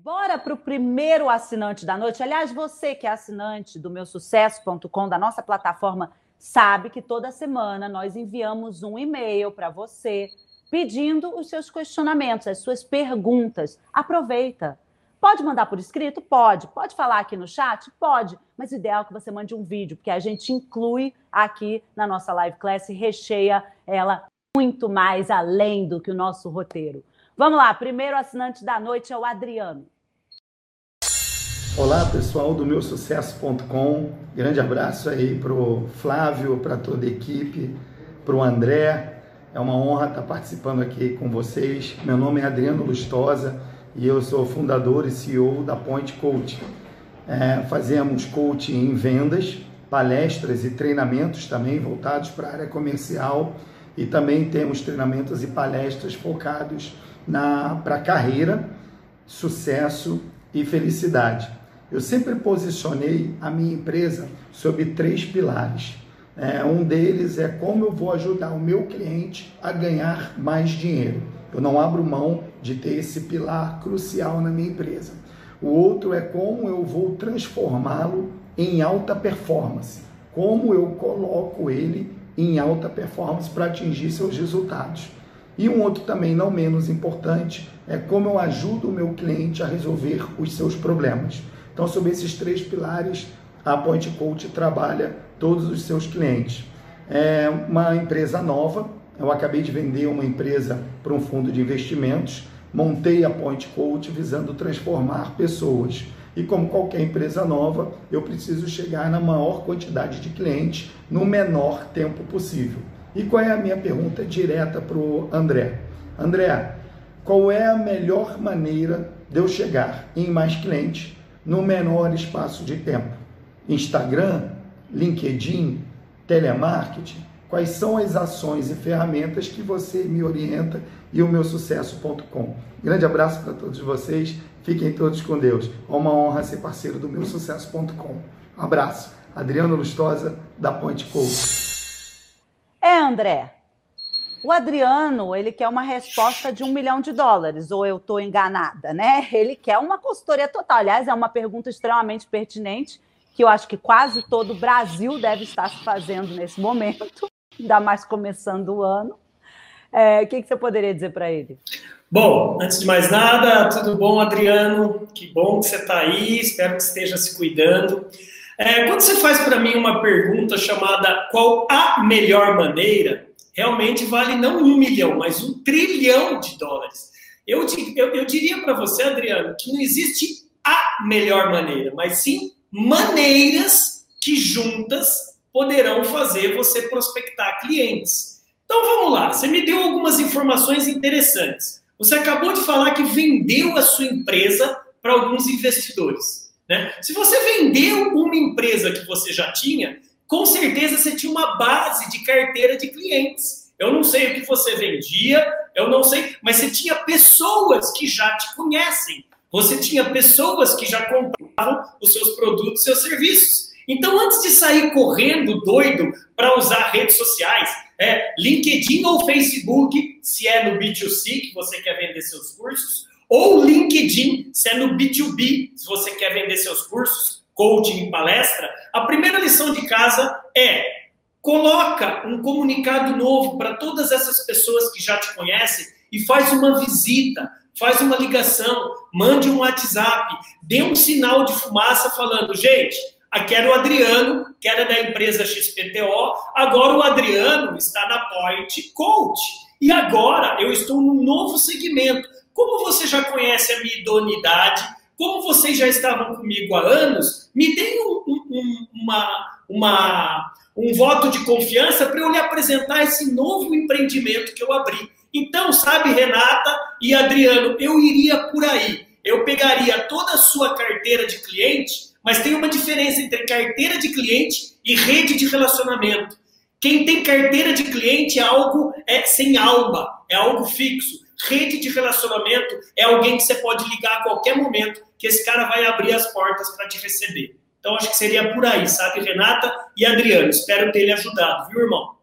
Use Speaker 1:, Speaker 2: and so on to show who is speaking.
Speaker 1: Bora para o primeiro assinante da noite. Aliás, você que é assinante do meusucesso.com, da nossa plataforma, sabe que toda semana nós enviamos um e-mail para você pedindo os seus questionamentos, as suas perguntas. Aproveita. Pode mandar por escrito? Pode. Pode falar aqui no chat? Pode. Mas o ideal é que você mande um vídeo, porque a gente inclui aqui na nossa live class e recheia ela muito mais além do que o nosso roteiro. Vamos lá, primeiro assinante da noite é o Adriano.
Speaker 2: Olá pessoal do meu sucesso.com, grande abraço aí pro Flávio, para toda a equipe, pro André, é uma honra estar participando aqui com vocês. Meu nome é Adriano Lustosa e eu sou fundador e CEO da Point Coach. É, fazemos coaching em vendas, palestras e treinamentos também voltados para a área comercial e também temos treinamentos e palestras focados para carreira, sucesso e felicidade. Eu sempre posicionei a minha empresa sobre três pilares. É, um deles é como eu vou ajudar o meu cliente a ganhar mais dinheiro. Eu não abro mão de ter esse pilar crucial na minha empresa. O outro é como eu vou transformá-lo em alta performance. Como eu coloco ele em alta performance para atingir seus resultados. E um outro também não menos importante é como eu ajudo o meu cliente a resolver os seus problemas. Então, sobre esses três pilares, a Point Coach trabalha todos os seus clientes. É uma empresa nova, eu acabei de vender uma empresa para um fundo de investimentos, montei a Point Coach visando transformar pessoas. E como qualquer empresa nova, eu preciso chegar na maior quantidade de clientes no menor tempo possível. E qual é a minha pergunta direta para o André? André, qual é a melhor maneira de eu chegar em mais clientes no menor espaço de tempo? Instagram, LinkedIn, telemarketing? Quais são as ações e ferramentas que você me orienta e o meu sucesso.com? Grande abraço para todos vocês. Fiquem todos com Deus. É uma honra ser parceiro do meu sucesso.com. Abraço. Adriano Lustosa, da Ponte Coach.
Speaker 1: É, André. O Adriano, ele quer uma resposta de um milhão de dólares, ou eu estou enganada, né? Ele quer uma consultoria total. Aliás, é uma pergunta extremamente pertinente, que eu acho que quase todo o Brasil deve estar se fazendo nesse momento, ainda mais começando o ano. É, o que, que você poderia dizer para ele?
Speaker 3: Bom, antes de mais nada, tudo bom, Adriano? Que bom que você está aí, espero que esteja se cuidando. É, quando você faz para mim uma pergunta chamada qual a melhor maneira, realmente vale não um milhão, mas um trilhão de dólares. Eu, eu, eu diria para você, Adriano, que não existe a melhor maneira, mas sim maneiras que juntas poderão fazer você prospectar clientes. Então vamos lá, você me deu algumas informações interessantes. Você acabou de falar que vendeu a sua empresa para alguns investidores. Né? Se você vendeu uma empresa que você já tinha, com certeza você tinha uma base de carteira de clientes. Eu não sei o que você vendia, eu não sei, mas você tinha pessoas que já te conhecem. Você tinha pessoas que já compravam os seus produtos, seus serviços. Então, antes de sair correndo doido para usar redes sociais, é, LinkedIn ou Facebook, se é no B2C que você quer vender seus cursos, ou LinkedIn, se é no B2B, se você quer vender seus cursos, coaching, palestra, a primeira lição de casa é coloca um comunicado novo para todas essas pessoas que já te conhecem e faz uma visita, faz uma ligação, mande um WhatsApp, dê um sinal de fumaça falando, gente, aqui era o Adriano, que era da empresa XPTO, agora o Adriano está na Point Coach. E agora eu estou num novo segmento como você já conhece a minha idoneidade, como vocês já estavam comigo há anos, me deem um, um, uma, uma, um voto de confiança para eu lhe apresentar esse novo empreendimento que eu abri. Então, sabe, Renata e Adriano, eu iria por aí. Eu pegaria toda a sua carteira de cliente, mas tem uma diferença entre carteira de cliente e rede de relacionamento. Quem tem carteira de cliente é algo é sem alma, é algo fixo. Rede de relacionamento é alguém que você pode ligar a qualquer momento, que esse cara vai abrir as portas para te receber. Então, acho que seria por aí, sabe, Renata e Adriano? Espero ter lhe ajudado, viu, irmão?